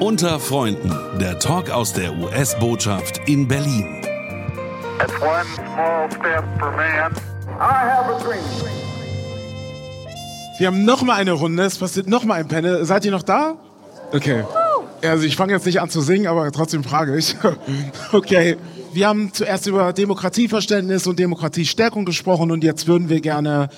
Unter Freunden, der Talk aus der US-Botschaft in Berlin. It's one small step for man. I have a dream. Wir haben noch mal eine Runde, es passiert noch mal ein Panel. Seid ihr noch da? Okay. Also ich fange jetzt nicht an zu singen, aber trotzdem frage ich. Okay. Wir haben zuerst über Demokratieverständnis und Demokratiestärkung gesprochen und jetzt würden wir gerne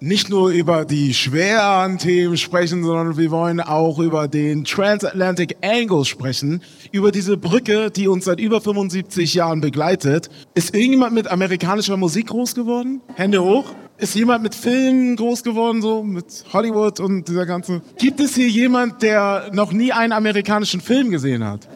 nicht nur über die schweren Themen sprechen, sondern wir wollen auch über den Transatlantic Angle sprechen, über diese Brücke, die uns seit über 75 Jahren begleitet. Ist irgendjemand mit amerikanischer Musik groß geworden? Hände hoch. Ist jemand mit Filmen groß geworden, so mit Hollywood und dieser ganze? Gibt es hier jemand, der noch nie einen amerikanischen Film gesehen hat?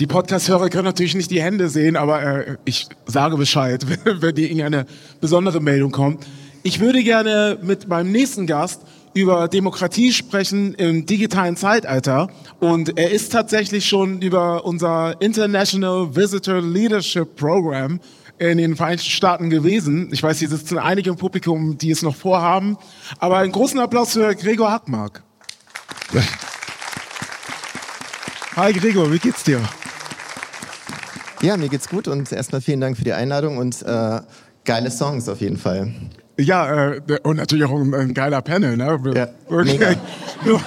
Die Podcast-Hörer können natürlich nicht die Hände sehen, aber äh, ich sage Bescheid, wenn dir irgendeine besondere Meldung kommt. Ich würde gerne mit meinem nächsten Gast über Demokratie sprechen im digitalen Zeitalter. Und er ist tatsächlich schon über unser International Visitor Leadership Program in den Vereinigten Staaten gewesen. Ich weiß, hier sitzen einige im Publikum, die es noch vorhaben. Aber einen großen Applaus für Gregor Hackmark. Hi Gregor, wie geht's dir? Ja, mir geht's gut und erstmal vielen Dank für die Einladung und äh, geile Songs auf jeden Fall. Ja, äh, und natürlich auch ein, ein geiler Panel, ne? Ja, okay. nur,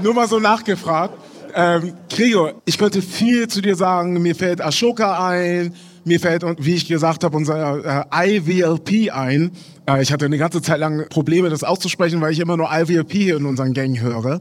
nur mal so nachgefragt. Ähm, Gregor, ich könnte viel zu dir sagen. Mir fällt Ashoka ein, mir fällt, wie ich gesagt habe, unser äh, IVLP ein. Äh, ich hatte eine ganze Zeit lang Probleme, das auszusprechen, weil ich immer nur IVLP in unseren Gängen höre.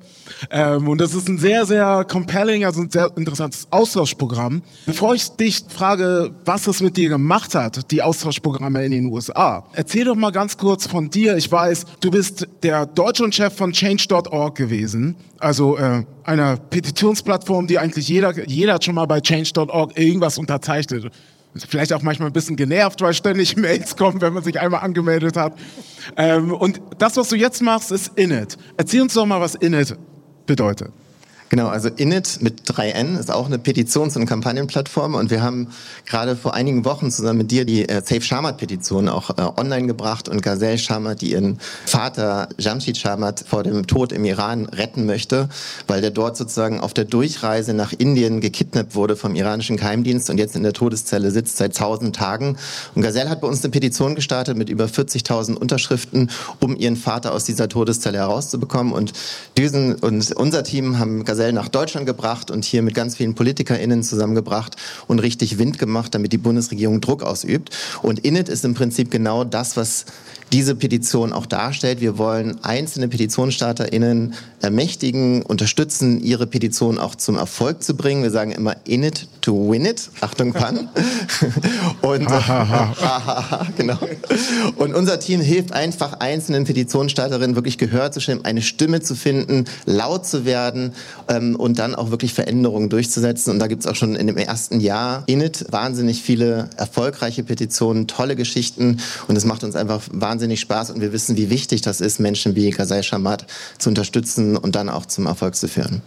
Ähm, und das ist ein sehr, sehr compelling, also ein sehr interessantes Austauschprogramm. Bevor ich dich frage, was es mit dir gemacht hat, die Austauschprogramme in den USA, erzähl doch mal ganz kurz von dir. Ich weiß, du bist der Deutschlandchef von Change.org gewesen, also äh, einer Petitionsplattform, die eigentlich jeder, jeder hat schon mal bei Change.org irgendwas unterzeichnet vielleicht auch manchmal ein bisschen genervt, weil ständig Mails kommen, wenn man sich einmal angemeldet hat. Ähm, und das, was du jetzt machst, ist Init. Erzähl uns doch mal, was Init bedeutet. Genau, also Init mit 3N ist auch eine Petitions- und Kampagnenplattform und wir haben gerade vor einigen Wochen zusammen mit dir die äh, Safe Shamat-Petition auch äh, online gebracht und Gazelle Shamat, die ihren Vater Jamshid Shamat vor dem Tod im Iran retten möchte, weil der dort sozusagen auf der Durchreise nach Indien gekidnappt wurde vom iranischen Geheimdienst und jetzt in der Todeszelle sitzt seit tausend Tagen. Und Gazelle hat bei uns eine Petition gestartet mit über 40.000 Unterschriften, um ihren Vater aus dieser Todeszelle herauszubekommen und Düsen und unser Team haben Gazelle Gazelle nach Deutschland gebracht und hier mit ganz vielen PolitikerInnen zusammengebracht und richtig Wind gemacht, damit die Bundesregierung Druck ausübt. Und Init ist im Prinzip genau das, was diese Petition auch darstellt. Wir wollen einzelne PetitionsstarterInnen ermächtigen, unterstützen, ihre Petition auch zum Erfolg zu bringen. Wir sagen immer in it to win it. Achtung, Pan. und, genau. und unser Team hilft einfach einzelnen Petitionsstarterinnen wirklich Gehör zu stellen, eine Stimme zu finden, laut zu werden ähm, und dann auch wirklich Veränderungen durchzusetzen. Und da gibt es auch schon in dem ersten Jahr in it wahnsinnig viele erfolgreiche Petitionen, tolle Geschichten und es macht uns einfach wahnsinnig Spaß und wir wissen, wie wichtig das ist, Menschen wie Ghazal Shamat zu unterstützen und dann auch zum Erfolg zu führen.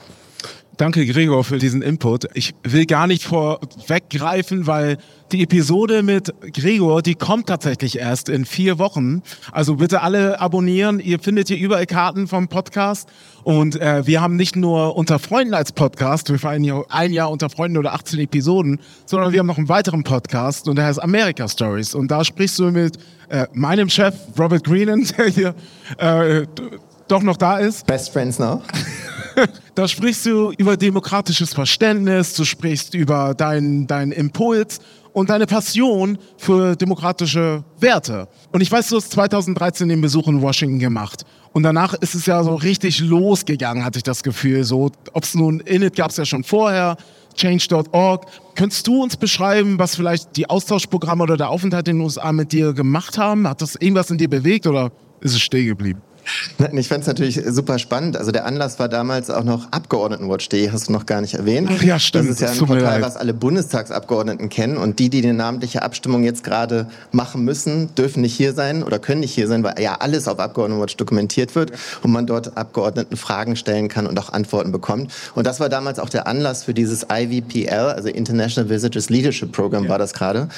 Danke, Gregor, für diesen Input. Ich will gar nicht vorweggreifen, weil die Episode mit Gregor, die kommt tatsächlich erst in vier Wochen. Also bitte alle abonnieren. Ihr findet hier überall Karten vom Podcast. Und äh, wir haben nicht nur Unter Freunden als Podcast, wir feiern hier ein Jahr Unter Freunden oder 18 Episoden, sondern wir haben noch einen weiteren Podcast und der heißt America Stories. Und da sprichst du mit äh, meinem Chef Robert Greenan, der hier äh, doch noch da ist. Best Friends now. da sprichst du über demokratisches Verständnis, du sprichst über deinen dein Impuls und deine Passion für demokratische Werte. Und ich weiß, du hast 2013 den Besuch in Washington gemacht. Und danach ist es ja so richtig losgegangen, hatte ich das Gefühl. So, ob es nun Init gab es ja schon vorher, Change.org. Könntest du uns beschreiben, was vielleicht die Austauschprogramme oder der Aufenthalt in den USA mit dir gemacht haben? Hat das irgendwas in dir bewegt oder ist es stehen geblieben? Nein, ich fand es natürlich super spannend. Also der Anlass war damals auch noch Abgeordnetenwatch.de, hast du noch gar nicht erwähnt. Ach ja, stimmt. Das ist ja ein Portal, was alle Bundestagsabgeordneten kennen. Und die, die die namentliche Abstimmung jetzt gerade machen müssen, dürfen nicht hier sein oder können nicht hier sein, weil ja alles auf Abgeordnetenwatch dokumentiert wird und man dort Abgeordneten Fragen stellen kann und auch Antworten bekommt. Und das war damals auch der Anlass für dieses IVPL, also International Visitors Leadership Program ja. war das gerade.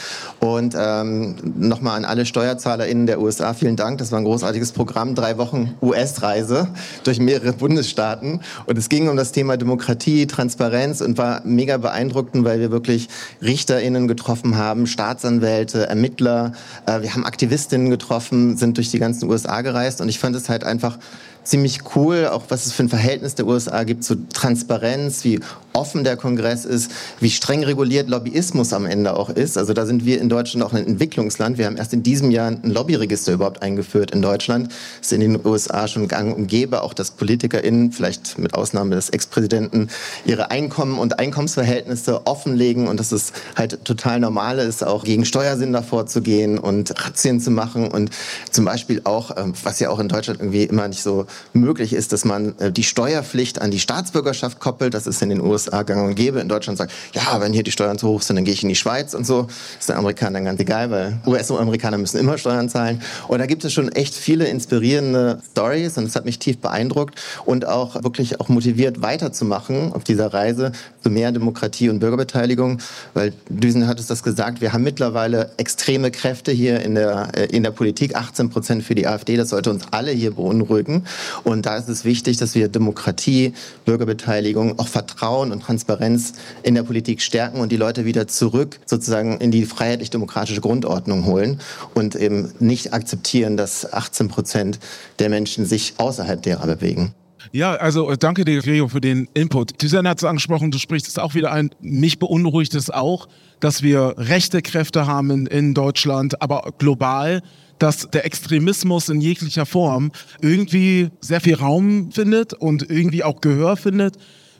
Und ähm, nochmal an alle SteuerzahlerInnen der USA, vielen Dank. Das war ein großartiges Programm. Drei Wochen Wochen US-Reise durch mehrere Bundesstaaten. Und es ging um das Thema Demokratie, Transparenz und war mega beeindruckend, weil wir wirklich RichterInnen getroffen haben, Staatsanwälte, Ermittler. Äh, wir haben Aktivistinnen getroffen, sind durch die ganzen USA gereist. Und ich fand es halt einfach ziemlich cool, auch was es für ein Verhältnis der USA gibt zu Transparenz, wie offen der Kongress ist, wie streng reguliert Lobbyismus am Ende auch ist. Also da sind wir in Deutschland auch ein Entwicklungsland. Wir haben erst in diesem Jahr ein Lobbyregister überhaupt eingeführt in Deutschland. Das ist in den USA schon gang und gäbe, auch dass PolitikerInnen, vielleicht mit Ausnahme des Ex-Präsidenten, ihre Einkommen und Einkommensverhältnisse offenlegen und dass es halt total normal ist, auch gegen Steuersünder vorzugehen und Razzien zu machen und zum Beispiel auch, ähm, was ja auch in Deutschland irgendwie immer nicht so möglich ist, dass man äh, die Steuerpflicht an die Staatsbürgerschaft koppelt. Das ist in den USA gang und gäbe. In Deutschland sagt, ja, wenn hier die Steuern zu hoch sind, dann gehe ich in die Schweiz und so. Ist den Amerikanern ganz egal, weil US-Amerikaner müssen immer Steuern zahlen. Und da gibt es schon echt viele inspirierende Stories und es hat mich tief beeindruckt und auch wirklich auch motiviert weiterzumachen auf dieser Reise zu mehr Demokratie und Bürgerbeteiligung, weil Düsen hat es das gesagt, wir haben mittlerweile extreme Kräfte hier in der, äh, in der Politik, 18 Prozent für die AfD, das sollte uns alle hier beunruhigen. Und da ist es wichtig, dass wir Demokratie, Bürgerbeteiligung, auch Vertrauen und Transparenz in der Politik stärken und die Leute wieder zurück sozusagen in die freiheitlich-demokratische Grundordnung holen und eben nicht akzeptieren, dass 18 Prozent der Menschen sich außerhalb derer bewegen. Ja, also äh, danke dir, Gregor, für den Input. Susanne hat es angesprochen, du sprichst es auch wieder ein. Mich beunruhigt es auch, dass wir rechte Kräfte haben in Deutschland, aber global dass der Extremismus in jeglicher Form irgendwie sehr viel Raum findet und irgendwie auch Gehör findet.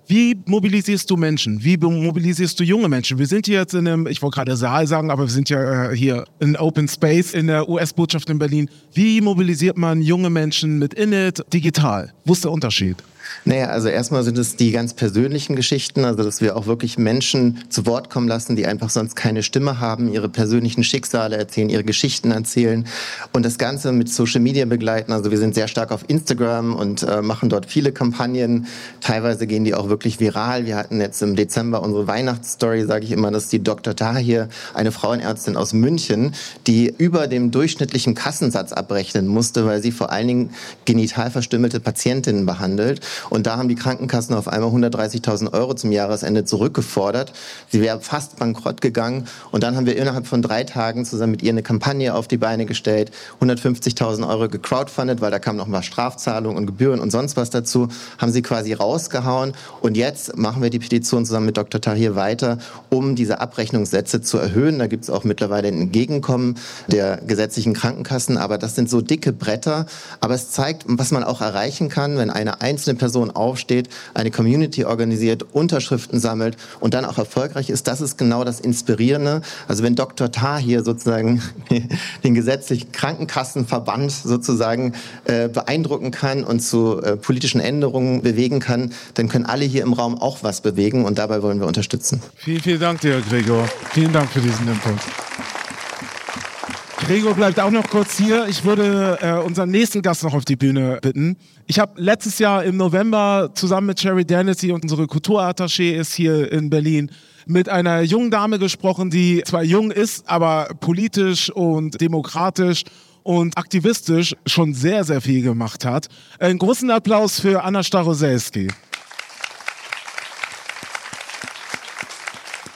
Wie mobilisierst du Menschen? Wie mobilisierst du junge Menschen? Wir sind hier jetzt in einem, ich wollte gerade Saal sagen, aber wir sind ja äh, hier in Open Space in der US-Botschaft in Berlin. Wie mobilisiert man junge Menschen mit Init digital? Wo ist der Unterschied? Naja, also erstmal sind es die ganz persönlichen Geschichten, also dass wir auch wirklich Menschen zu Wort kommen lassen, die einfach sonst keine Stimme haben, ihre persönlichen Schicksale erzählen, ihre Geschichten erzählen und das Ganze mit Social Media begleiten. Also wir sind sehr stark auf Instagram und äh, machen dort viele Kampagnen. Teilweise gehen die auch wirklich viral. Wir hatten jetzt im Dezember unsere Weihnachtsstory, sage ich immer, dass die Dr. Tahir, eine Frauenärztin aus München, die über dem durchschnittlichen Kassensatz abrechnen musste, weil sie vor allen Dingen genital verstümmelte Patientinnen behandelt. Und da haben die Krankenkassen auf einmal 130.000 Euro zum Jahresende zurückgefordert. Sie wäre fast bankrott gegangen. Und dann haben wir innerhalb von drei Tagen zusammen mit ihr eine Kampagne auf die Beine gestellt, 150.000 Euro gecrowdfundet, weil da kamen noch mal Strafzahlungen und Gebühren und sonst was dazu, haben sie quasi rausgehauen. Und jetzt machen wir die Petition zusammen mit Dr. Tahir weiter, um diese Abrechnungssätze zu erhöhen. Da gibt es auch mittlerweile ein Entgegenkommen der gesetzlichen Krankenkassen. Aber das sind so dicke Bretter. Aber es zeigt, was man auch erreichen kann, wenn eine einzelne Person aufsteht, eine Community organisiert, Unterschriften sammelt und dann auch erfolgreich ist. Das ist genau das Inspirierende. Also wenn Dr. Tar hier sozusagen den gesetzlichen Krankenkassenverband sozusagen äh, beeindrucken kann und zu äh, politischen Änderungen bewegen kann, dann können alle hier im Raum auch was bewegen und dabei wollen wir unterstützen. Vielen, vielen Dank dir, Gregor. Vielen Dank für diesen Input. Gregor bleibt auch noch kurz hier. Ich würde äh, unseren nächsten Gast noch auf die Bühne bitten. Ich habe letztes Jahr im November zusammen mit Sherry Danity und unsere Kulturattaché ist hier in Berlin mit einer jungen Dame gesprochen, die zwar jung ist, aber politisch und demokratisch und aktivistisch schon sehr, sehr viel gemacht hat. Einen großen Applaus für Anna Staroselski.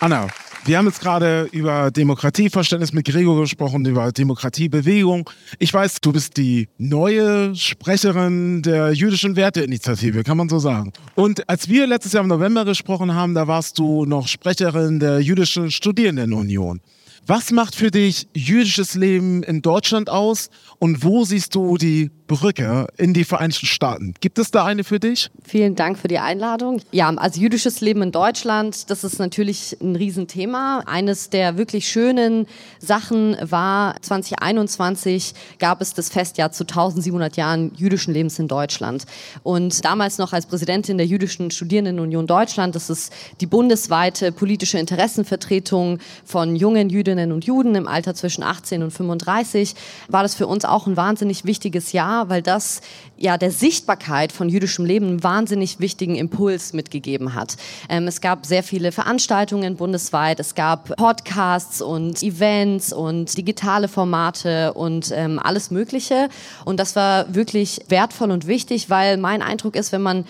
Anna, wir haben jetzt gerade über Demokratieverständnis mit Gregor gesprochen, über Demokratiebewegung. Ich weiß, du bist die neue Sprecherin der jüdischen Werteinitiative, kann man so sagen. Und als wir letztes Jahr im November gesprochen haben, da warst du noch Sprecherin der jüdischen Studierendenunion. Was macht für dich jüdisches Leben in Deutschland aus und wo siehst du die Brücke in die Vereinigten Staaten? Gibt es da eine für dich? Vielen Dank für die Einladung. Ja, also jüdisches Leben in Deutschland, das ist natürlich ein Riesenthema. Eines der wirklich schönen Sachen war, 2021 gab es das Festjahr zu 1700 Jahren jüdischen Lebens in Deutschland. Und damals noch als Präsidentin der Jüdischen Studierendenunion Deutschland, das ist die bundesweite politische Interessenvertretung von jungen Jüdinnen Jüdinnen und Juden im Alter zwischen 18 und 35, war das für uns auch ein wahnsinnig wichtiges Jahr, weil das ja der Sichtbarkeit von jüdischem Leben einen wahnsinnig wichtigen Impuls mitgegeben hat. Ähm, es gab sehr viele Veranstaltungen bundesweit, es gab Podcasts und Events und digitale Formate und ähm, alles Mögliche. Und das war wirklich wertvoll und wichtig, weil mein Eindruck ist, wenn man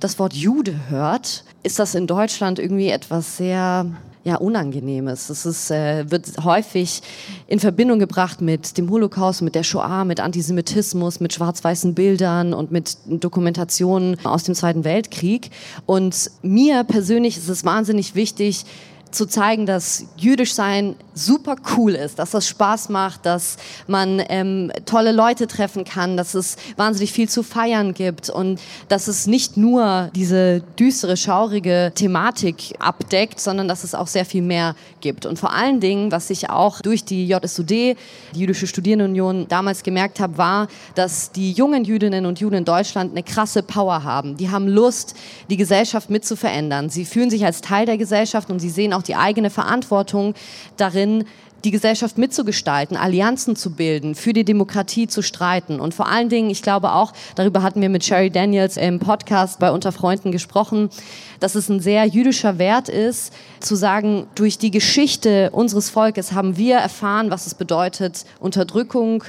das Wort Jude hört, ist das in Deutschland irgendwie etwas sehr ja, Unangenehmes. Es ist, äh, wird häufig in Verbindung gebracht mit dem Holocaust, mit der Shoah, mit Antisemitismus, mit schwarz-weißen Bildern und mit Dokumentationen aus dem Zweiten Weltkrieg. Und mir persönlich ist es wahnsinnig wichtig, zu zeigen, dass jüdisch sein super cool ist, dass das Spaß macht, dass man ähm, tolle Leute treffen kann, dass es wahnsinnig viel zu feiern gibt und dass es nicht nur diese düstere, schaurige Thematik abdeckt, sondern dass es auch sehr viel mehr gibt. Und vor allen Dingen, was ich auch durch die JSUD, die Jüdische Studierendenunion, damals gemerkt habe, war, dass die jungen Jüdinnen und Juden in Deutschland eine krasse Power haben. Die haben Lust, die Gesellschaft mitzuverändern. Sie fühlen sich als Teil der Gesellschaft und sie sehen auch die eigene Verantwortung darin, die Gesellschaft mitzugestalten, Allianzen zu bilden, für die Demokratie zu streiten. Und vor allen Dingen, ich glaube auch, darüber hatten wir mit Sherry Daniels im Podcast bei Unter Freunden gesprochen, dass es ein sehr jüdischer Wert ist, zu sagen, durch die Geschichte unseres Volkes haben wir erfahren, was es bedeutet, Unterdrückung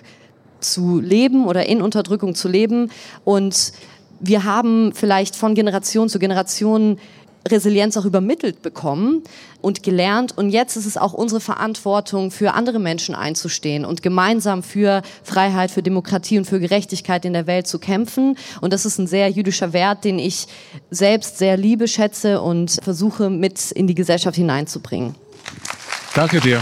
zu leben oder in Unterdrückung zu leben. Und wir haben vielleicht von Generation zu Generation Resilienz auch übermittelt bekommen und gelernt. Und jetzt ist es auch unsere Verantwortung, für andere Menschen einzustehen und gemeinsam für Freiheit, für Demokratie und für Gerechtigkeit in der Welt zu kämpfen. Und das ist ein sehr jüdischer Wert, den ich selbst sehr liebe, schätze und versuche mit in die Gesellschaft hineinzubringen. Danke dir.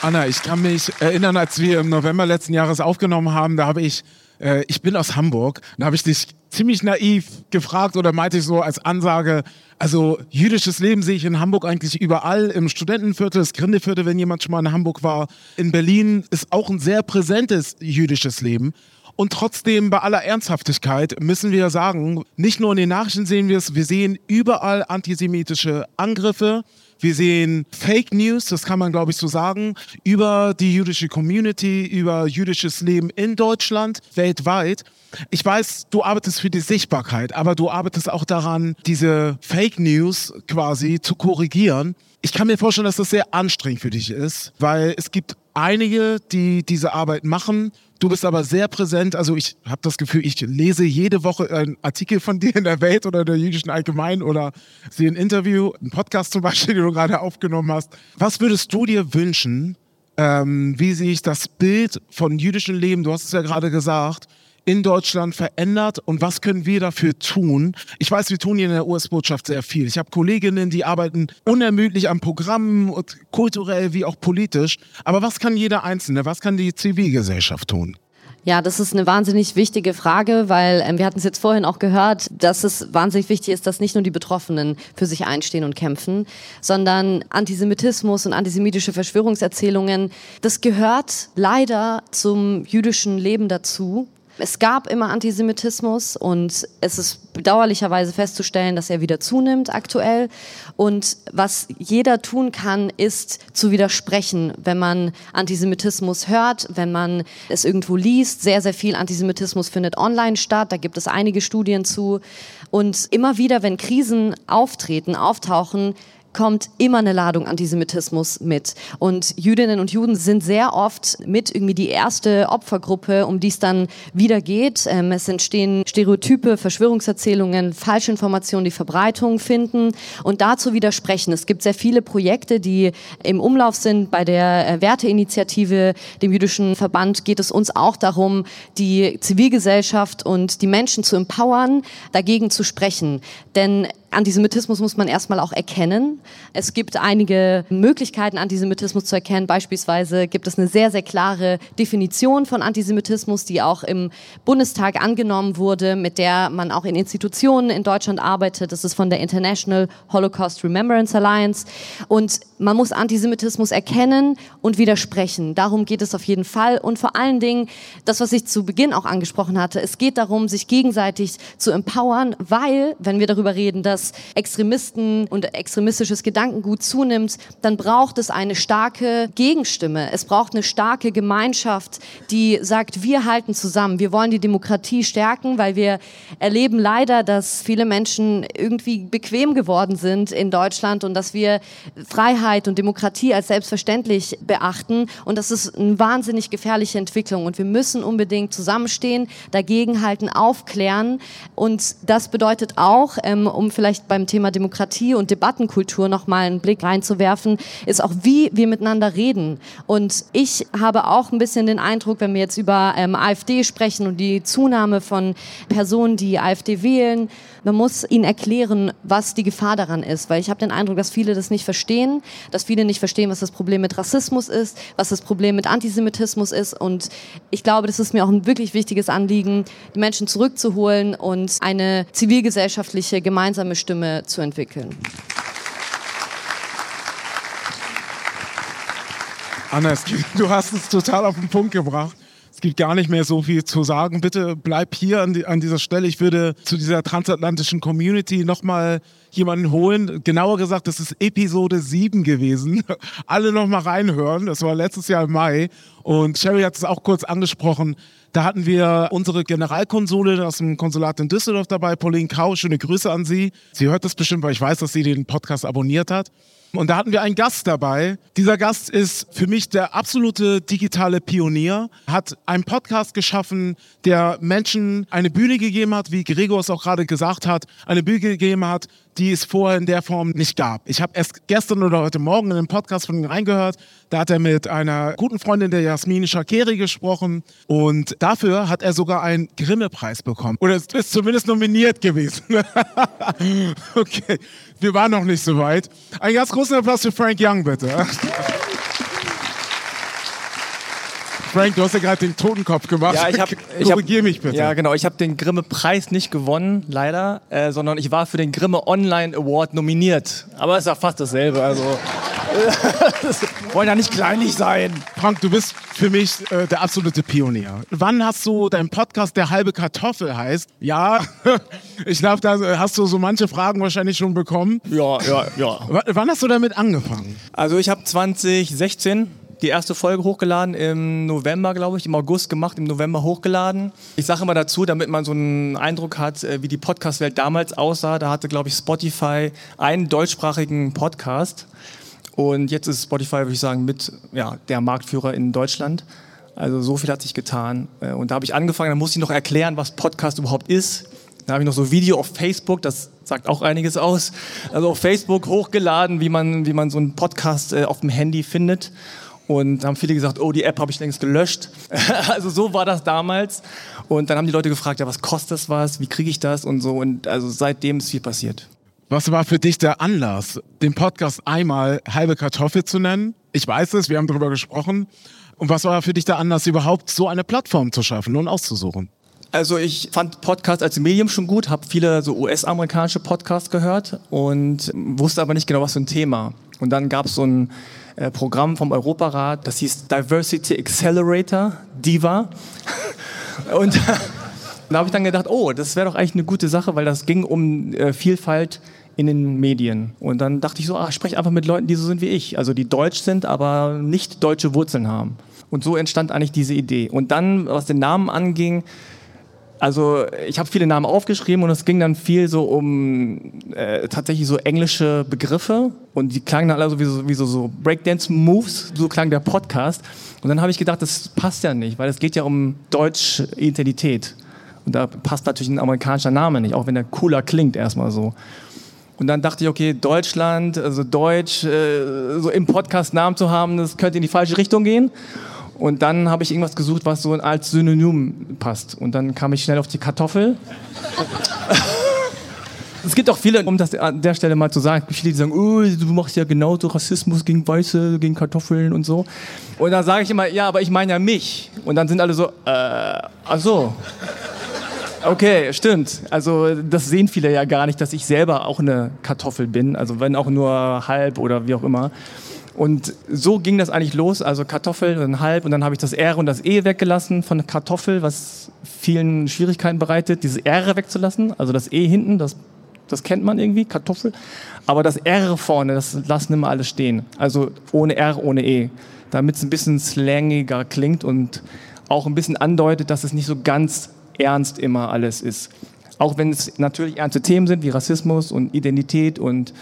Anna, ich kann mich erinnern, als wir im November letzten Jahres aufgenommen haben, da habe ich äh, ich bin aus Hamburg. Da habe ich dich ziemlich naiv gefragt oder meinte ich so als Ansage, also jüdisches Leben sehe ich in Hamburg eigentlich überall, im Studentenviertel, das Grindeviertel, wenn jemand schon mal in Hamburg war. In Berlin ist auch ein sehr präsentes jüdisches Leben. Und trotzdem, bei aller Ernsthaftigkeit, müssen wir sagen, nicht nur in den Nachrichten sehen wir es, wir sehen überall antisemitische Angriffe. Wir sehen Fake News, das kann man glaube ich so sagen, über die jüdische Community, über jüdisches Leben in Deutschland, weltweit. Ich weiß, du arbeitest für die Sichtbarkeit, aber du arbeitest auch daran, diese Fake News quasi zu korrigieren. Ich kann mir vorstellen, dass das sehr anstrengend für dich ist, weil es gibt einige, die diese Arbeit machen. Du bist aber sehr präsent. Also ich habe das Gefühl, ich lese jede Woche einen Artikel von dir in der Welt oder der jüdischen Allgemein oder sehe ein Interview, einen Podcast zum Beispiel, den du gerade aufgenommen hast. Was würdest du dir wünschen, ähm, wie sich das Bild von jüdischem Leben, du hast es ja gerade gesagt, in Deutschland verändert und was können wir dafür tun? Ich weiß, wir tun hier in der US-Botschaft sehr viel. Ich habe Kolleginnen, die arbeiten unermüdlich an Programmen, kulturell wie auch politisch. Aber was kann jeder Einzelne, was kann die Zivilgesellschaft tun? Ja, das ist eine wahnsinnig wichtige Frage, weil ähm, wir hatten es jetzt vorhin auch gehört, dass es wahnsinnig wichtig ist, dass nicht nur die Betroffenen für sich einstehen und kämpfen, sondern Antisemitismus und antisemitische Verschwörungserzählungen, das gehört leider zum jüdischen Leben dazu. Es gab immer Antisemitismus und es ist bedauerlicherweise festzustellen, dass er wieder zunimmt aktuell. Und was jeder tun kann, ist zu widersprechen, wenn man Antisemitismus hört, wenn man es irgendwo liest. Sehr, sehr viel Antisemitismus findet online statt. Da gibt es einige Studien zu. Und immer wieder, wenn Krisen auftreten, auftauchen, kommt immer eine Ladung Antisemitismus mit. Und Jüdinnen und Juden sind sehr oft mit irgendwie die erste Opfergruppe, um die es dann wieder geht. Ähm, es entstehen Stereotype, Verschwörungserzählungen, Falschinformationen, die Verbreitung finden und dazu widersprechen. Es gibt sehr viele Projekte, die im Umlauf sind. Bei der äh, Werteinitiative, dem jüdischen Verband, geht es uns auch darum, die Zivilgesellschaft und die Menschen zu empowern, dagegen zu sprechen. Denn Antisemitismus muss man erstmal auch erkennen. Es gibt einige Möglichkeiten, Antisemitismus zu erkennen. Beispielsweise gibt es eine sehr, sehr klare Definition von Antisemitismus, die auch im Bundestag angenommen wurde, mit der man auch in Institutionen in Deutschland arbeitet. Das ist von der International Holocaust Remembrance Alliance. Und man muss Antisemitismus erkennen und widersprechen. Darum geht es auf jeden Fall. Und vor allen Dingen, das, was ich zu Beginn auch angesprochen hatte, es geht darum, sich gegenseitig zu empowern, weil, wenn wir darüber reden, dass dass Extremisten und extremistisches Gedankengut zunimmt, dann braucht es eine starke Gegenstimme. Es braucht eine starke Gemeinschaft, die sagt, wir halten zusammen, wir wollen die Demokratie stärken, weil wir erleben leider, dass viele Menschen irgendwie bequem geworden sind in Deutschland und dass wir Freiheit und Demokratie als selbstverständlich beachten. Und das ist eine wahnsinnig gefährliche Entwicklung. Und wir müssen unbedingt zusammenstehen, dagegenhalten, aufklären. Und das bedeutet auch, ähm, um vielleicht beim Thema Demokratie und Debattenkultur nochmal einen Blick reinzuwerfen, ist auch, wie wir miteinander reden. Und ich habe auch ein bisschen den Eindruck, wenn wir jetzt über ähm, AfD sprechen und die Zunahme von Personen, die AfD wählen, man muss ihnen erklären, was die Gefahr daran ist. Weil ich habe den Eindruck, dass viele das nicht verstehen, dass viele nicht verstehen, was das Problem mit Rassismus ist, was das Problem mit Antisemitismus ist. Und ich glaube, das ist mir auch ein wirklich wichtiges Anliegen, die Menschen zurückzuholen und eine zivilgesellschaftliche gemeinsame Stimme zu entwickeln. Anna, du hast es total auf den Punkt gebracht. Es gibt gar nicht mehr so viel zu sagen. Bitte bleib hier an, die, an dieser Stelle. Ich würde zu dieser transatlantischen Community nochmal jemanden holen. Genauer gesagt, das ist Episode 7 gewesen. Alle nochmal reinhören. Das war letztes Jahr im Mai. Und Sherry hat es auch kurz angesprochen. Da hatten wir unsere Generalkonsulin aus dem Konsulat in Düsseldorf dabei, Pauline Kau. Schöne Grüße an sie. Sie hört das bestimmt, weil ich weiß, dass sie den Podcast abonniert hat. Und da hatten wir einen Gast dabei. Dieser Gast ist für mich der absolute digitale Pionier, hat einen Podcast geschaffen, der Menschen eine Bühne gegeben hat, wie Gregor es auch gerade gesagt hat, eine Bühne gegeben hat, die es vorher in der Form nicht gab. Ich habe erst gestern oder heute Morgen in einem Podcast von ihm reingehört. Da hat er mit einer guten Freundin der Jasmin Shakeri gesprochen und dafür hat er sogar einen Grimme-Preis bekommen. Oder ist zumindest nominiert gewesen. okay, wir waren noch nicht so weit. Ein ganz großen Applaus für Frank Young, bitte. Frank, du hast ja gerade den Totenkopf gemacht. Ja, ich hab, ich Korrigier mich bitte. Ja, genau. Ich habe den Grimme-Preis nicht gewonnen, leider, äh, sondern ich war für den Grimme Online Award nominiert. Aber es ist ja fast dasselbe. Also wollen ja nicht kleinlich sein. Frank, du bist für mich äh, der absolute Pionier. Wann hast du deinen Podcast Der halbe Kartoffel heißt? Ja, ich glaube, da hast du so manche Fragen wahrscheinlich schon bekommen. Ja, ja, ja. W wann hast du damit angefangen? Also ich habe 2016 die erste Folge hochgeladen im November, glaube ich, im August gemacht, im November hochgeladen. Ich sage immer dazu, damit man so einen Eindruck hat, äh, wie die Podcast-Welt damals aussah. Da hatte, glaube ich, Spotify einen deutschsprachigen Podcast. Und jetzt ist Spotify, würde ich sagen, mit ja, der Marktführer in Deutschland. Also so viel hat sich getan. Äh, und da habe ich angefangen, da musste ich noch erklären, was Podcast überhaupt ist. Da habe ich noch so Video auf Facebook, das sagt auch einiges aus. Also auf Facebook hochgeladen, wie man, wie man so einen Podcast äh, auf dem Handy findet. Und haben viele gesagt, oh, die App habe ich längst gelöscht. also so war das damals. Und dann haben die Leute gefragt, ja, was kostet das was? Wie kriege ich das? Und so. Und also seitdem ist viel passiert. Was war für dich der Anlass, den Podcast einmal halbe Kartoffel zu nennen? Ich weiß es, wir haben darüber gesprochen. Und was war für dich der Anlass, überhaupt so eine Plattform zu schaffen und auszusuchen? Also ich fand Podcast als Medium schon gut, habe viele so US-amerikanische Podcasts gehört und wusste aber nicht genau, was für ein Thema. Und dann gab es so ein äh, Programm vom Europarat, das hieß Diversity Accelerator, DIVA. Und da habe ich dann gedacht, oh, das wäre doch eigentlich eine gute Sache, weil das ging um äh, Vielfalt in den Medien. Und dann dachte ich so, ah, spreche einfach mit Leuten, die so sind wie ich, also die deutsch sind, aber nicht deutsche Wurzeln haben. Und so entstand eigentlich diese Idee. Und dann, was den Namen anging, also ich habe viele Namen aufgeschrieben und es ging dann viel so um äh, tatsächlich so englische Begriffe und die klangen dann alle so wie so, wie so, so Breakdance-Moves, so klang der Podcast. Und dann habe ich gedacht, das passt ja nicht, weil es geht ja um deutsche Identität. Und da passt natürlich ein amerikanischer Name nicht, auch wenn der cooler klingt erstmal so. Und dann dachte ich, okay, Deutschland, also Deutsch, äh, so im Podcast Namen zu haben, das könnte in die falsche Richtung gehen. Und dann habe ich irgendwas gesucht, was so als Synonym passt. Und dann kam ich schnell auf die Kartoffel. es gibt auch viele, um das an der Stelle mal zu sagen, viele, die sagen, oh, du machst ja genauso Rassismus gegen Weiße, gegen Kartoffeln und so. Und dann sage ich immer, ja, aber ich meine ja mich. Und dann sind alle so, äh, ach so. Okay, stimmt. Also das sehen viele ja gar nicht, dass ich selber auch eine Kartoffel bin. Also wenn auch nur halb oder wie auch immer. Und so ging das eigentlich los, also Kartoffel dann halb und dann habe ich das R und das E weggelassen von Kartoffel, was vielen Schwierigkeiten bereitet, dieses R wegzulassen, also das E hinten, das das kennt man irgendwie, Kartoffel. Aber das R vorne, das lassen immer alle stehen. Also ohne R, ohne E. Damit es ein bisschen slangiger klingt und auch ein bisschen andeutet, dass es nicht so ganz ernst immer alles ist. Auch wenn es natürlich ernste Themen sind wie Rassismus und Identität und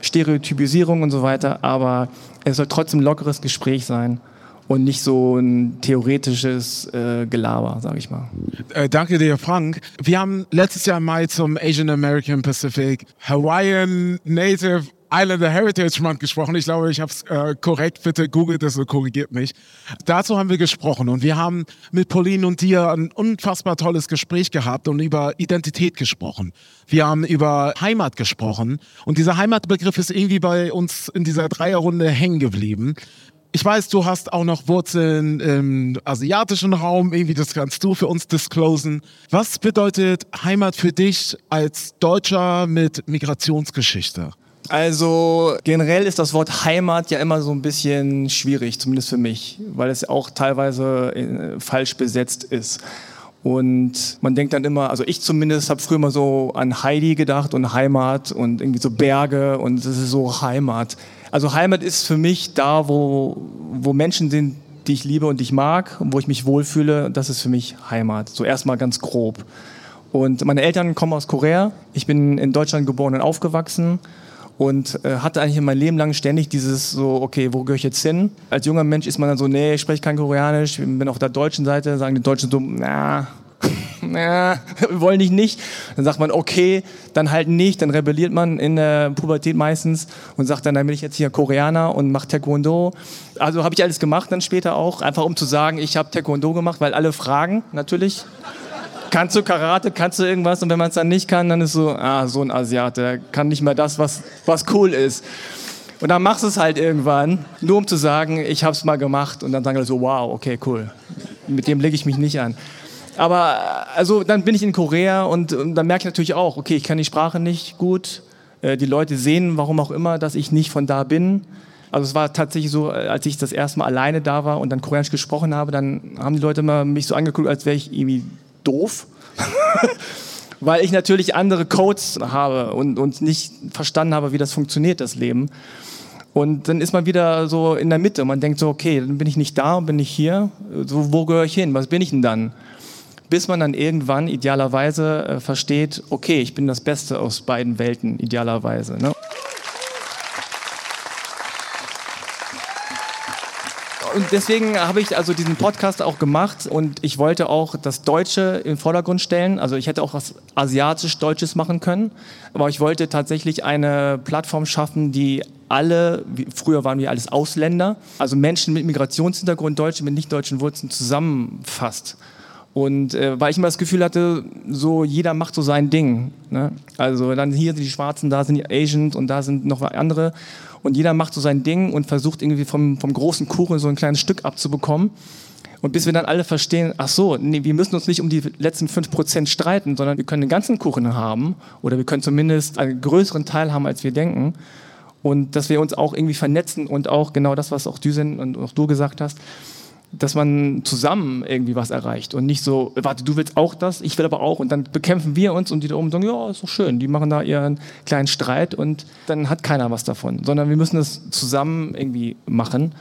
Stereotypisierung und so weiter, aber es soll trotzdem ein lockeres Gespräch sein und nicht so ein theoretisches äh, Gelaber, sage ich mal. Äh, danke dir, Frank. Wir haben letztes Jahr im Mai zum Asian American Pacific Hawaiian Native Islander Heritage Month gesprochen. Ich glaube, ich habe es äh, korrekt. Bitte googelt es und korrigiert mich. Dazu haben wir gesprochen und wir haben mit Pauline und dir ein unfassbar tolles Gespräch gehabt und über Identität gesprochen. Wir haben über Heimat gesprochen und dieser Heimatbegriff ist irgendwie bei uns in dieser Dreierrunde hängen geblieben. Ich weiß, du hast auch noch Wurzeln im asiatischen Raum, irgendwie das kannst du für uns disclosen. Was bedeutet Heimat für dich als Deutscher mit Migrationsgeschichte? Also generell ist das Wort Heimat ja immer so ein bisschen schwierig, zumindest für mich, weil es auch teilweise äh, falsch besetzt ist. Und man denkt dann immer, also ich zumindest habe früher mal so an Heidi gedacht und Heimat und irgendwie so Berge und das ist so Heimat. Also Heimat ist für mich da, wo, wo Menschen sind, die ich liebe und die ich mag und wo ich mich wohlfühle. Das ist für mich Heimat. So erstmal ganz grob. Und meine Eltern kommen aus Korea. Ich bin in Deutschland geboren und aufgewachsen und äh, hatte eigentlich mein Leben lang ständig dieses so, okay, wo gehöre ich jetzt hin? Als junger Mensch ist man dann so, nee, ich spreche kein Koreanisch, ich bin auf der deutschen Seite, sagen die Deutschen so, na, na, wollen dich nicht. Dann sagt man, okay, dann halt nicht, dann rebelliert man in der Pubertät meistens und sagt dann, dann bin ich jetzt hier Koreaner und mache Taekwondo. Also habe ich alles gemacht dann später auch, einfach um zu sagen, ich habe Taekwondo gemacht, weil alle fragen natürlich kannst du Karate, kannst du irgendwas? Und wenn man es dann nicht kann, dann ist so, ah, so ein Asiate, der kann nicht mehr das, was, was cool ist. Und dann machst du es halt irgendwann, nur um zu sagen, ich habe es mal gemacht. Und dann sagen alle so, wow, okay, cool. Mit dem lege ich mich nicht an. Aber also dann bin ich in Korea und, und dann merke ich natürlich auch, okay, ich kann die Sprache nicht gut. Äh, die Leute sehen, warum auch immer, dass ich nicht von da bin. Also es war tatsächlich so, als ich das erste Mal alleine da war und dann Koreanisch gesprochen habe, dann haben die Leute immer mich so angeguckt, als wäre ich irgendwie doof. Weil ich natürlich andere Codes habe und, und nicht verstanden habe, wie das funktioniert, das Leben. Und dann ist man wieder so in der Mitte. Man denkt so, okay, dann bin ich nicht da und bin ich hier. So, wo gehöre ich hin? Was bin ich denn dann? Bis man dann irgendwann idealerweise äh, versteht, okay, ich bin das Beste aus beiden Welten, idealerweise. Ne? Und deswegen habe ich also diesen Podcast auch gemacht und ich wollte auch das Deutsche im Vordergrund stellen. Also ich hätte auch was asiatisch-deutsches machen können, aber ich wollte tatsächlich eine Plattform schaffen, die alle, früher waren wir alles Ausländer, also Menschen mit Migrationshintergrund, Deutsche mit nicht-deutschen Wurzeln zusammenfasst. Und äh, weil ich immer das Gefühl hatte, so jeder macht so sein Ding. Ne? Also dann hier sind die Schwarzen, da sind die Asians und da sind noch andere. Und jeder macht so sein Ding und versucht irgendwie vom, vom großen Kuchen so ein kleines Stück abzubekommen. Und bis wir dann alle verstehen, ach so, nee, wir müssen uns nicht um die letzten 5% streiten, sondern wir können den ganzen Kuchen haben oder wir können zumindest einen größeren Teil haben, als wir denken. Und dass wir uns auch irgendwie vernetzen und auch genau das, was auch Düsen und auch du gesagt hast, dass man zusammen irgendwie was erreicht und nicht so, warte, du willst auch das, ich will aber auch und dann bekämpfen wir uns und die da oben sagen, ja, ist doch schön, die machen da ihren kleinen Streit und dann hat keiner was davon, sondern wir müssen das zusammen irgendwie machen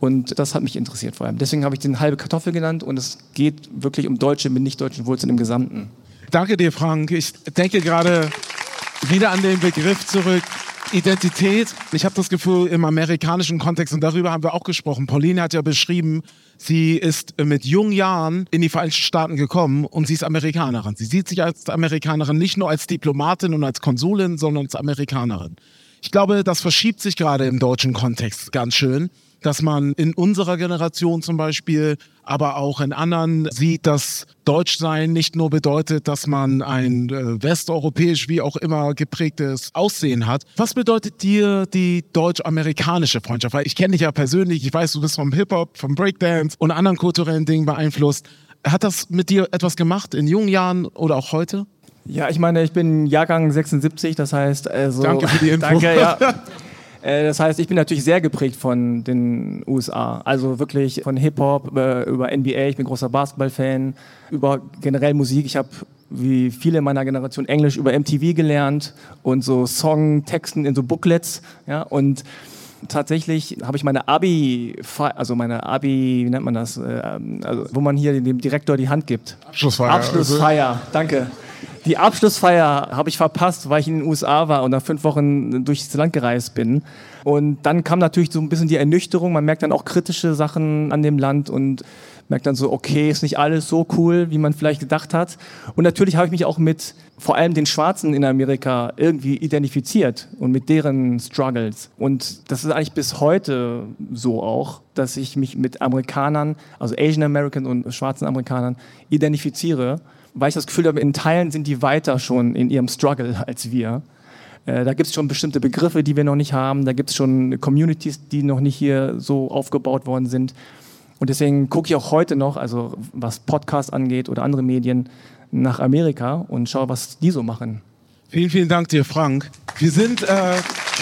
und das hat mich interessiert vor allem. Deswegen habe ich den halbe Kartoffel genannt und es geht wirklich um Deutsche mit nicht deutschen Wurzeln im Gesamten. Danke dir, Frank. Ich denke gerade wieder an den Begriff zurück, Identität. Ich habe das Gefühl, im amerikanischen Kontext, und darüber haben wir auch gesprochen, Pauline hat ja beschrieben, sie ist mit jungen Jahren in die Vereinigten Staaten gekommen und sie ist Amerikanerin. Sie sieht sich als Amerikanerin nicht nur als Diplomatin und als Konsulin, sondern als Amerikanerin. Ich glaube, das verschiebt sich gerade im deutschen Kontext ganz schön dass man in unserer Generation zum Beispiel, aber auch in anderen sieht, dass Deutschsein nicht nur bedeutet, dass man ein äh, westeuropäisch wie auch immer geprägtes Aussehen hat. Was bedeutet dir die deutsch-amerikanische Freundschaft? Weil ich kenne dich ja persönlich, ich weiß, du bist vom Hip-Hop, vom Breakdance und anderen kulturellen Dingen beeinflusst. Hat das mit dir etwas gemacht in jungen Jahren oder auch heute? Ja, ich meine, ich bin Jahrgang 76, das heißt, also. Danke für die Info. Danke, ja. Äh, das heißt, ich bin natürlich sehr geprägt von den USA. Also wirklich von Hip-Hop über NBA. Ich bin großer Basketball-Fan. Über generell Musik. Ich habe wie viele meiner Generation Englisch über MTV gelernt und so Songtexten in so Booklets. Ja, und tatsächlich habe ich meine Abi, also meine Abi, wie nennt man das, äh, also wo man hier dem Direktor die Hand gibt. Abschlussfeier. Abschlussfeier, danke. Die Abschlussfeier habe ich verpasst, weil ich in den USA war und nach fünf Wochen durchs Land gereist bin. Und dann kam natürlich so ein bisschen die Ernüchterung. Man merkt dann auch kritische Sachen an dem Land und merkt dann so, okay, ist nicht alles so cool, wie man vielleicht gedacht hat. Und natürlich habe ich mich auch mit vor allem den Schwarzen in Amerika irgendwie identifiziert und mit deren Struggles. Und das ist eigentlich bis heute so auch, dass ich mich mit Amerikanern, also Asian American und schwarzen Amerikanern identifiziere, weil ich das Gefühl habe, in Teilen sind die weiter schon in ihrem Struggle als wir. Äh, da gibt es schon bestimmte Begriffe, die wir noch nicht haben. Da gibt es schon Communities, die noch nicht hier so aufgebaut worden sind. Und deswegen gucke ich auch heute noch, also was Podcasts angeht oder andere Medien, nach Amerika und schaue, was die so machen. Vielen, vielen Dank dir, Frank. Wir sind äh,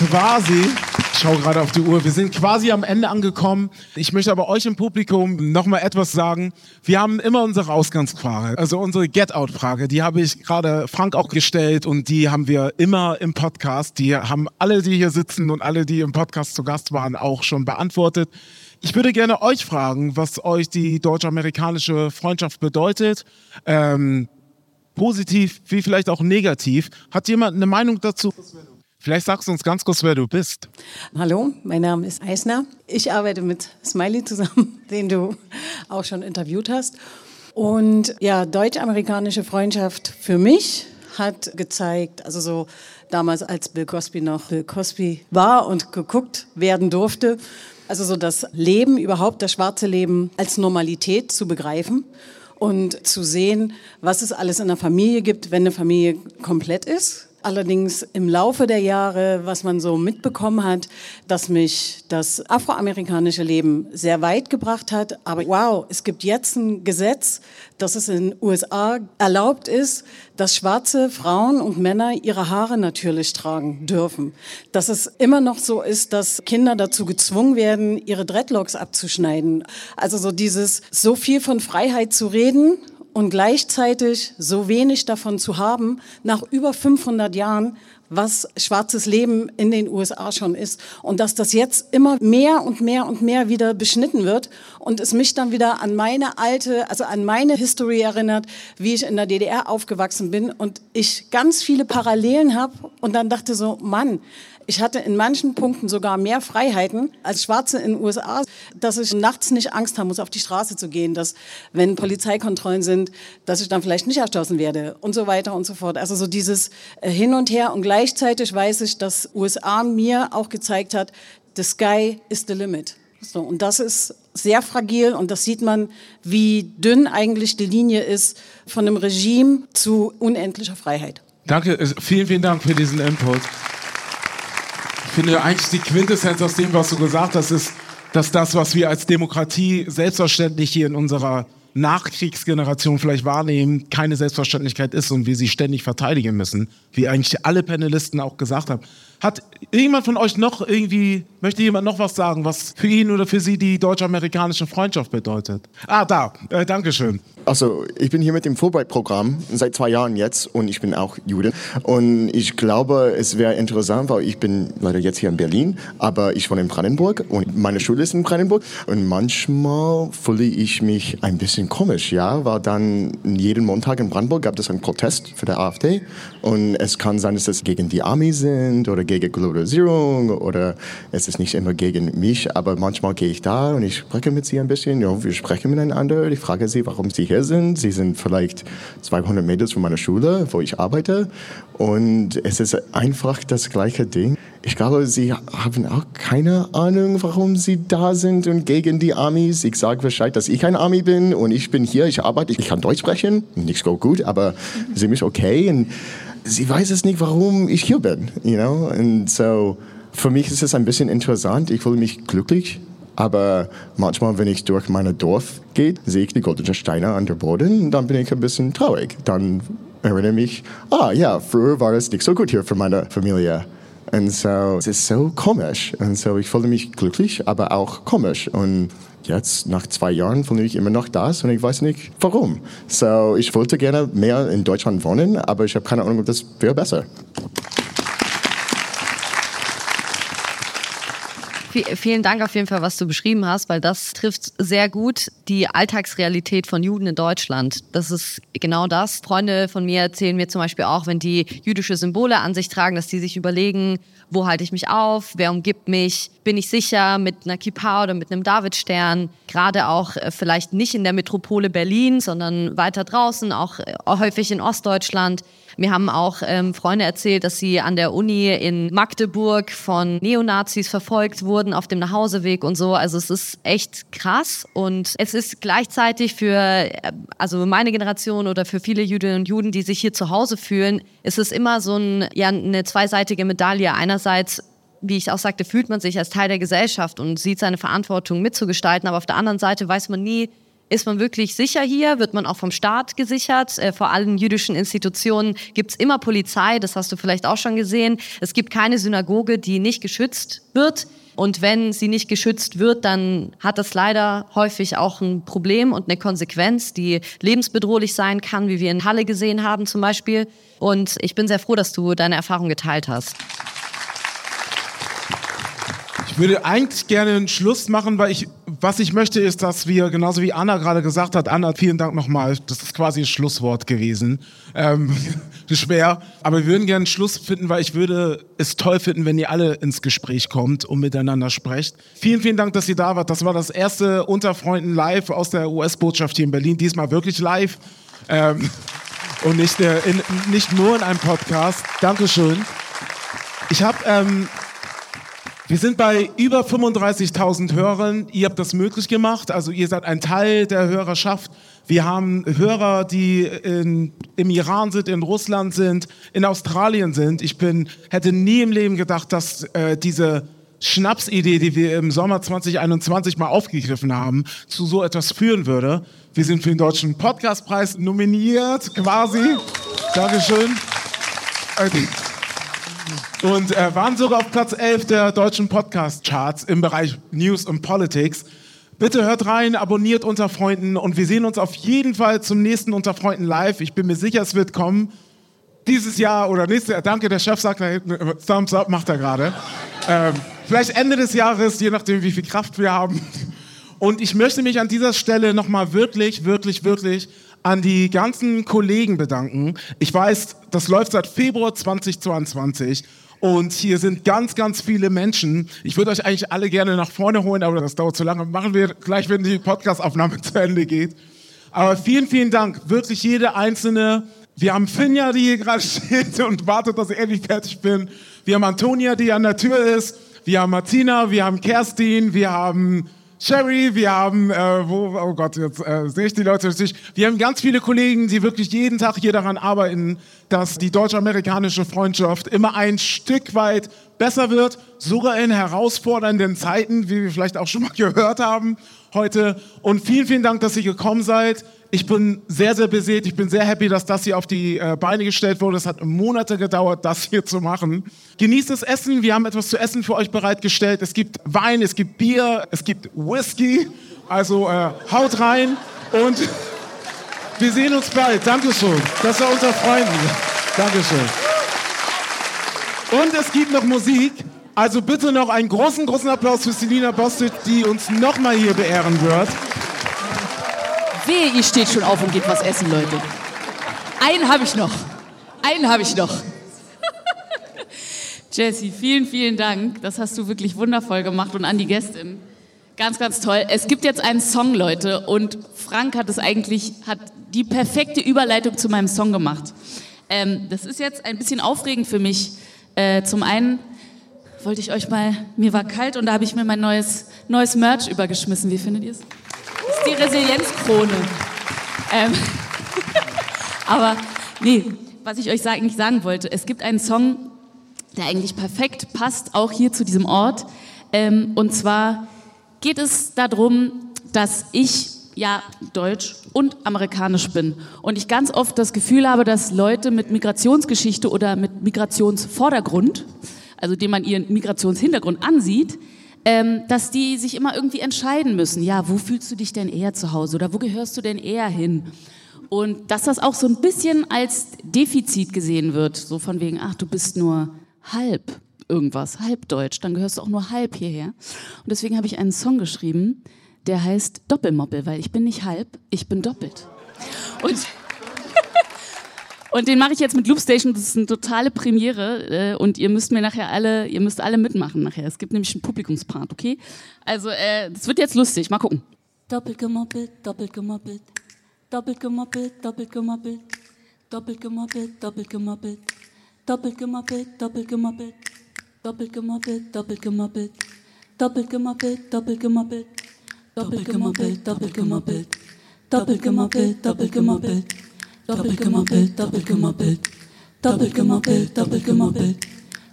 quasi, ich schaue gerade auf die Uhr, wir sind quasi am Ende angekommen. Ich möchte aber euch im Publikum nochmal etwas sagen. Wir haben immer unsere Ausgangsfrage, also unsere Get-Out-Frage. Die habe ich gerade Frank auch gestellt und die haben wir immer im Podcast. Die haben alle, die hier sitzen und alle, die im Podcast zu Gast waren, auch schon beantwortet. Ich würde gerne euch fragen, was euch die deutsch-amerikanische Freundschaft bedeutet. Ähm, positiv wie vielleicht auch negativ. Hat jemand eine Meinung dazu? Vielleicht sagst du uns ganz kurz, wer du bist. Hallo, mein Name ist Eisner. Ich arbeite mit Smiley zusammen, den du auch schon interviewt hast. Und ja, deutsch-amerikanische Freundschaft für mich hat gezeigt, also so damals als Bill Cosby noch Bill Cosby war und geguckt werden durfte, also so das Leben überhaupt, das schwarze Leben als Normalität zu begreifen und zu sehen, was es alles in der Familie gibt, wenn eine Familie komplett ist allerdings im Laufe der Jahre, was man so mitbekommen hat, dass mich das afroamerikanische Leben sehr weit gebracht hat. Aber wow, es gibt jetzt ein Gesetz, dass es in den USA erlaubt ist, dass schwarze Frauen und Männer ihre Haare natürlich tragen dürfen. Dass es immer noch so ist, dass Kinder dazu gezwungen werden, ihre Dreadlocks abzuschneiden. Also so dieses, so viel von Freiheit zu reden und gleichzeitig so wenig davon zu haben, nach über 500 Jahren, was schwarzes Leben in den USA schon ist. Und dass das jetzt immer mehr und mehr und mehr wieder beschnitten wird und es mich dann wieder an meine alte, also an meine History erinnert, wie ich in der DDR aufgewachsen bin und ich ganz viele Parallelen habe und dann dachte so, Mann, ich hatte in manchen Punkten sogar mehr Freiheiten als Schwarze in den USA, dass ich nachts nicht Angst haben muss, auf die Straße zu gehen, dass wenn Polizeikontrollen sind, dass ich dann vielleicht nicht erschossen werde und so weiter und so fort. Also so dieses äh, Hin und Her und gleichzeitig weiß ich, dass USA mir auch gezeigt hat, the sky is the limit. So, und das ist sehr fragil und das sieht man, wie dünn eigentlich die Linie ist von einem Regime zu unendlicher Freiheit. Danke, vielen, vielen Dank für diesen Input finde eigentlich die Quintessenz aus dem, was du gesagt hast, ist, dass das, was wir als Demokratie selbstverständlich hier in unserer Nachkriegsgeneration vielleicht wahrnehmen, keine Selbstverständlichkeit ist und wir sie ständig verteidigen müssen, wie eigentlich alle Panelisten auch gesagt haben. Hat irgendjemand von euch noch irgendwie, möchte jemand noch was sagen, was für ihn oder für sie die deutsch-amerikanische Freundschaft bedeutet? Ah, da, äh, Dankeschön. Also, ich bin hier mit dem Fulbright-Programm seit zwei Jahren jetzt und ich bin auch Jude. Und ich glaube, es wäre interessant, weil ich bin leider jetzt hier in Berlin, aber ich wohne in Brandenburg und meine Schule ist in Brandenburg. Und manchmal fühle ich mich ein bisschen komisch, ja, weil dann jeden Montag in Brandenburg gab es einen Protest für die AfD. Und es kann sein, dass es gegen die Army sind oder gegen Globalisierung oder es ist nicht immer gegen mich, aber manchmal gehe ich da und ich spreche mit sie ein bisschen. Ja, wir sprechen miteinander. Ich frage sie, warum sie hier sind. Sie sind vielleicht 200 Meter von meiner Schule, wo ich arbeite. Und es ist einfach das gleiche Ding. Ich glaube, Sie haben auch keine Ahnung, warum Sie da sind und gegen die Amis. Ich sage Bescheid, dass ich ein Ami bin und ich bin hier, ich arbeite, ich kann Deutsch sprechen. Nicht so gut, aber mich okay. Und sie weiß es nicht, warum ich hier bin. You know? Und so, für mich ist es ein bisschen interessant. Ich fühle mich glücklich aber manchmal, wenn ich durch mein Dorf gehe, sehe ich die goldenen Steine an der Boden dann bin ich ein bisschen traurig. Dann erinnere ich mich, ah ja, früher war es nicht so gut hier für meine Familie. Und so, es ist so komisch. Und so, ich fühle mich glücklich, aber auch komisch. Und jetzt, nach zwei Jahren, fühle ich immer noch das und ich weiß nicht warum. So, ich wollte gerne mehr in Deutschland wohnen, aber ich habe keine Ahnung, das wäre besser. Vielen Dank auf jeden Fall, was du beschrieben hast, weil das trifft sehr gut die Alltagsrealität von Juden in Deutschland. Das ist genau das. Freunde von mir erzählen mir zum Beispiel auch, wenn die jüdische Symbole an sich tragen, dass die sich überlegen, wo halte ich mich auf, wer umgibt mich, bin ich sicher mit einer Kippa oder mit einem Davidstern, gerade auch äh, vielleicht nicht in der Metropole Berlin, sondern weiter draußen, auch äh, häufig in Ostdeutschland. Mir haben auch ähm, Freunde erzählt, dass sie an der Uni in Magdeburg von Neonazis verfolgt wurden auf dem Nachhauseweg und so. Also es ist echt krass und es ist gleichzeitig für äh, also meine Generation oder für viele Jüdinnen und Juden, die sich hier zu Hause fühlen, ist es immer so ein, ja, eine zweiseitige Medaille. Einerseits wie ich auch sagte, fühlt man sich als Teil der Gesellschaft und sieht seine Verantwortung mitzugestalten, aber auf der anderen Seite weiß man nie, ist man wirklich sicher hier? Wird man auch vom Staat gesichert? Äh, vor allen jüdischen Institutionen gibt es immer Polizei, das hast du vielleicht auch schon gesehen. Es gibt keine Synagoge, die nicht geschützt wird. Und wenn sie nicht geschützt wird, dann hat das leider häufig auch ein Problem und eine Konsequenz, die lebensbedrohlich sein kann, wie wir in Halle gesehen haben zum Beispiel. Und ich bin sehr froh, dass du deine Erfahrung geteilt hast. Ich würde eigentlich gerne einen Schluss machen, weil ich, was ich möchte, ist, dass wir, genauso wie Anna gerade gesagt hat, Anna, vielen Dank nochmal, das ist quasi ein Schlusswort gewesen. Ähm, schwer. Aber wir würden gerne einen Schluss finden, weil ich würde es toll finden, wenn ihr alle ins Gespräch kommt und miteinander sprecht. Vielen, vielen Dank, dass ihr da wart. Das war das erste Unter Freunden live aus der US-Botschaft hier in Berlin. Diesmal wirklich live. Ähm, und nicht, äh, in, nicht nur in einem Podcast. Dankeschön. Ich habe ähm, wir sind bei über 35.000 Hörern. Ihr habt das möglich gemacht. Also ihr seid ein Teil der Hörerschaft. Wir haben Hörer, die in, im Iran sind, in Russland sind, in Australien sind. Ich bin, hätte nie im Leben gedacht, dass äh, diese Schnapsidee, die wir im Sommer 2021 mal aufgegriffen haben, zu so etwas führen würde. Wir sind für den Deutschen Podcastpreis nominiert, quasi. Dankeschön. Okay und äh, waren sogar auf Platz 11 der deutschen Podcast-Charts im Bereich News und Politics. Bitte hört rein, abonniert unter Freunden und wir sehen uns auf jeden Fall zum nächsten Unter Freunden live. Ich bin mir sicher, es wird kommen. Dieses Jahr oder nächstes Jahr. Danke, der Chef sagt da hinten, Thumbs up macht er gerade. Ähm, vielleicht Ende des Jahres, je nachdem, wie viel Kraft wir haben. Und ich möchte mich an dieser Stelle nochmal wirklich, wirklich, wirklich an die ganzen Kollegen bedanken. Ich weiß, das läuft seit Februar 2022 und hier sind ganz, ganz viele Menschen. Ich würde euch eigentlich alle gerne nach vorne holen, aber das dauert zu lange. Machen wir gleich, wenn die Podcastaufnahme zu Ende geht. Aber vielen, vielen Dank. Wirklich jede einzelne. Wir haben Finja, die hier gerade steht und wartet, dass ich endlich fertig bin. Wir haben Antonia, die an der Tür ist. Wir haben Martina, wir haben Kerstin, wir haben Sherry, wir haben, äh, wo, oh Gott, jetzt äh, sehe ich die Leute nicht. Wir haben ganz viele Kollegen, die wirklich jeden Tag hier daran arbeiten, dass die deutsch-amerikanische Freundschaft immer ein Stück weit besser wird, sogar in herausfordernden Zeiten, wie wir vielleicht auch schon mal gehört haben heute. Und vielen, vielen Dank, dass ihr gekommen seid. Ich bin sehr, sehr beseelt. Ich bin sehr happy, dass das hier auf die äh, Beine gestellt wurde. Es hat Monate gedauert, das hier zu machen. Genießt das Essen. Wir haben etwas zu essen für euch bereitgestellt. Es gibt Wein, es gibt Bier, es gibt Whisky. Also äh, haut rein und wir sehen uns bald. Dankeschön. Das war unter Freunden. Dankeschön. Und es gibt noch Musik. Also bitte noch einen großen, großen Applaus für Selina Bostic, die uns nochmal hier beehren wird. Wehe, ihr steht schon auf und geht was essen, Leute. Einen habe ich noch. Einen habe ich noch. Jessie, vielen, vielen Dank. Das hast du wirklich wundervoll gemacht und an die Gästin. Ganz, ganz toll. Es gibt jetzt einen Song, Leute, und Frank hat es eigentlich, hat die perfekte Überleitung zu meinem Song gemacht. Ähm, das ist jetzt ein bisschen aufregend für mich. Äh, zum einen wollte ich euch mal, mir war kalt und da habe ich mir mein neues, neues Merch übergeschmissen. Wie findet ihr es? Die Resilienzkrone. Ähm, aber nee, was ich euch eigentlich sagen wollte, es gibt einen Song, der eigentlich perfekt passt, auch hier zu diesem Ort. Ähm, und zwar geht es darum, dass ich ja deutsch und amerikanisch bin und ich ganz oft das Gefühl habe, dass Leute mit Migrationsgeschichte oder mit Migrationsvordergrund also dem man ihren Migrationshintergrund ansieht, ähm, dass die sich immer irgendwie entscheiden müssen. Ja, wo fühlst du dich denn eher zu Hause oder wo gehörst du denn eher hin? Und dass das auch so ein bisschen als Defizit gesehen wird, so von wegen, ach, du bist nur halb irgendwas, halb deutsch, dann gehörst du auch nur halb hierher. Und deswegen habe ich einen Song geschrieben, der heißt Doppelmoppel, weil ich bin nicht halb, ich bin doppelt. Und und den mache ich jetzt mit Loopstation. Das ist eine totale Premiere. Äh, und ihr müsst mir nachher alle, ihr müsst alle mitmachen nachher. Es gibt nämlich einen Publikumspart, okay? Also, äh, das wird jetzt lustig. Mal gucken. Doppelt gemoppelt, doppelt gemoppelt. Doppelt gemoppelt, doppelt gemoppelt. Doppelt gemoppelt, doppelt gemoppelt. Doppelt gemoppelt, doppelt gemoppelt. Doppelt gemoppelt, doppelt gemoppelt. Doppelt gemoppelt, doppelt gemoppelt. Doppelt gemoppelt, doppelt gemoppelt. Doppelt gemoppelt, doppelt gemoppelt. Doppelt gemoppelt, doppelt gemoppelt. Doppelt gemoppelt, doppelt gemoppelt.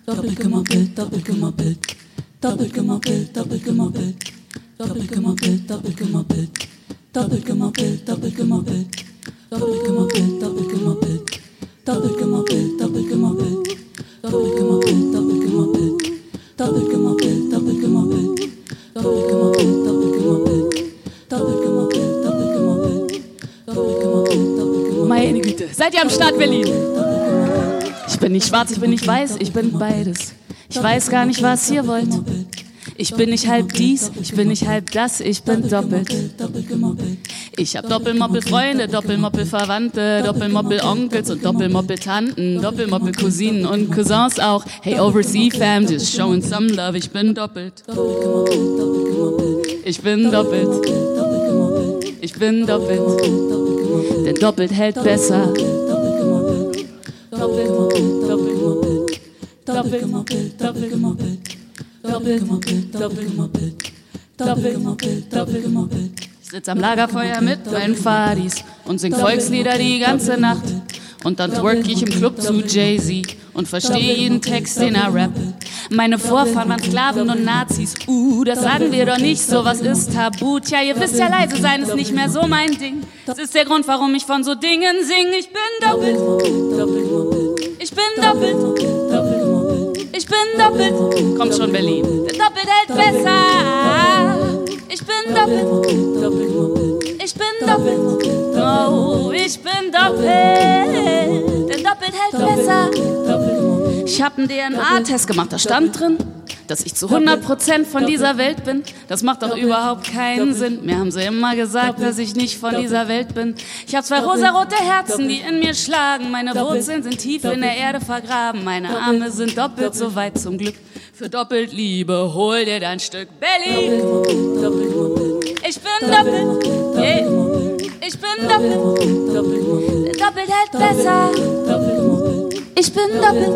Doppelt gemoppelt, doppelt gemoppelt. Doppelt gemoppelt, doppelt gemoppelt. Doppelt gemoppelt, doppelt gemoppelt. Doppelt gemoppelt, doppelt gemoppelt. Doppelt gemoppelt, doppelt gemoppelt. Doppelt gemoppelt, doppelt gemoppelt. Doppelt gemoppelt, doppelt gemoppelt. Doppelt gemoppelt, doppelt gemoppelt. Doppelt gemoppelt, doppelt gemoppelt. Seid ihr am Start, Berlin? Ich bin nicht schwarz, ich bin nicht weiß, ich bin beides. Ich weiß gar nicht, was ihr wollt. Ich bin nicht halb dies, ich bin nicht halb das, ich bin doppelt. Ich hab Doppelmoppel-Freunde, Doppelmoppel-Verwandte, Doppelmoppel-Onkels und Doppelmoppel-Tanten, Doppelmoppel-Cousinen und Cousins auch. Hey, Oversea Fam, just showing some love, ich bin doppelt. Ich bin doppelt. Ich bin doppelt denn doppelt hält besser. Doppelt, doppelt, doppelt, doppelt, doppelt, doppelt, doppelt, doppelt. Ich sitz am Lagerfeuer mit meinen Fadis und sing Volkslieder die ganze Nacht. Und dann twerk ich im Club zu Jay-Z und verstehe jeden Text, den er rappt. Meine Vorfahren waren Sklaven und Nazis. Uh, das sagen wir doch nicht so, was ist tabu? Tja, ihr wisst ja, leise sein ist nicht mehr so mein Ding. Das ist der Grund, warum ich von so Dingen sing. Ich bin doppelt. Ich bin doppelt. Ich bin doppelt. Kommt schon, Berlin. Doppelt hält besser. Ich bin doppelt. Ich bin doppelt. Oh, ich bin doppelt. Der doppelt hält besser. Ich habe einen DNA-Test gemacht, da stand drin, dass ich zu 100% von dieser Welt bin. Das macht doch überhaupt keinen Sinn. Mir haben sie immer gesagt, dass ich nicht von dieser Welt bin. Ich habe zwei rosarote Herzen, die in mir schlagen. Meine Wurzeln sind tief in der Erde vergraben. Meine Arme sind doppelt so weit zum Glück. Für doppelt Liebe hol dir dein Stück Berlin. Ich bin doppelt, yeah. Ich bin doppelt. Doppelt hält besser. Ich bin doppelt.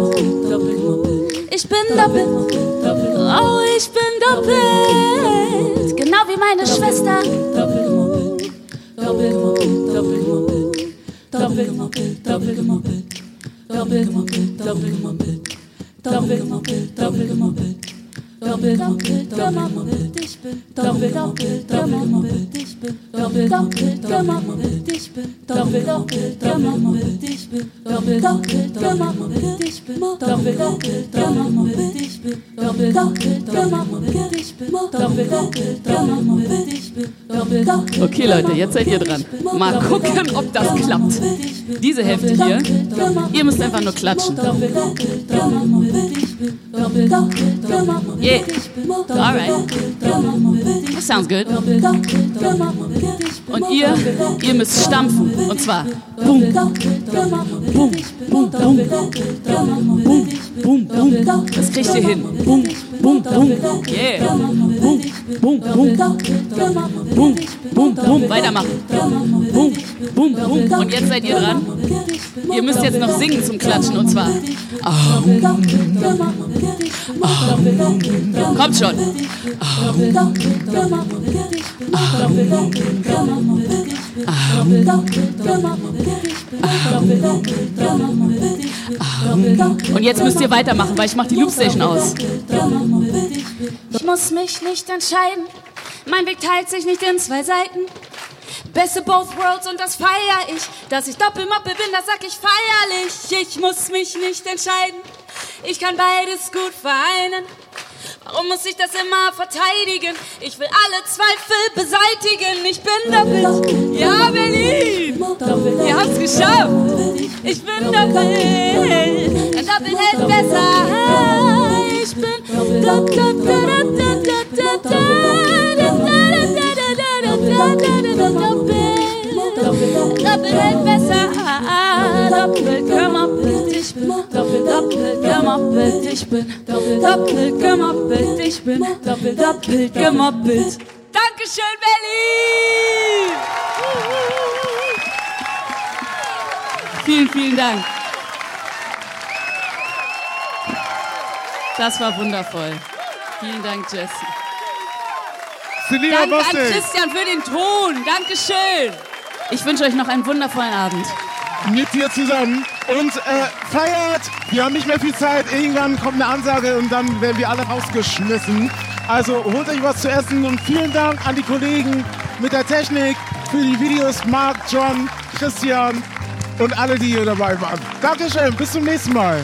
Ich bin doppelt. Oh, ich bin doppelt. Genau wie meine Schwester. Doppelt gemoppelt. Doppelt gemoppelt. Doppelt gemoppelt. Doppelt gemoppelt. Doppelt doppelt, gemoppelt, ich bin doppelt, gemoppelt, ich bin doppelt, gemoppelt, ich bin doppelt, gemoppelt, ich bin doppelt, gemoppelt, ich bin doppelt, gemoppelt, ich bin doppelt, gemoppelt, ich bin doppelt, gemoppelt, ich bin doppelt. Okay, Leute, jetzt seid ihr dran. Mal gucken, ob das klappt. Diese Hälfte hier, ihr müsst einfach nur klatschen. Yeah. All right. That sounds good. Und ihr, ihr müsst stampfen. Und zwar boom, boom, boom, boom, boom, boom, boom. Das kriegt ihr hin. Boom, boom, boom. Yeah. Boom, boom, boom. Boom, boom, boom. Weitermachen. Boom, boom, boom. Und jetzt seid ihr dran. Ihr müsst jetzt noch singen zum Klatschen. Und zwar. Kommt schon. Und jetzt müsst ihr weitermachen, weil ich mache die Loopstation aus. Ich muss mich nicht entscheiden. Mein Weg teilt sich nicht in zwei Seiten. Beste both worlds und das feier ich. Dass ich Doppelmoppe bin, das sag ich feierlich. Ich muss mich nicht entscheiden. Ich kann beides gut vereinen. Warum muss ich das immer verteidigen? Ich will alle Zweifel beseitigen. Ich bin doppelt. Ja, Berlin. Ihr habt's geschafft. Ich bin doppelt. Ein Doppel hält besser. Ich bin doppelt. Doppelt hält besser. Doppelt gemoppelt. Ich bin doppelt, doppelt gemoppelt. Ich bin doppelt gemoppelt. Ich bin doppelt, doppelt gemoppelt. Dankeschön, Berlin! Vielen, vielen Dank. Das war wundervoll. Vielen Dank, Jesse. Selina Dank an Bossig. Christian für den Ton. Dankeschön. Ich wünsche euch noch einen wundervollen Abend. mit dir zusammen und äh, feiert. Wir haben nicht mehr viel Zeit. Irgendwann kommt eine Ansage und dann werden wir alle rausgeschmissen. Also holt euch was zu essen und vielen Dank an die Kollegen mit der Technik für die Videos. Marc, John, Christian und alle, die hier dabei waren. Dankeschön. Bis zum nächsten Mal.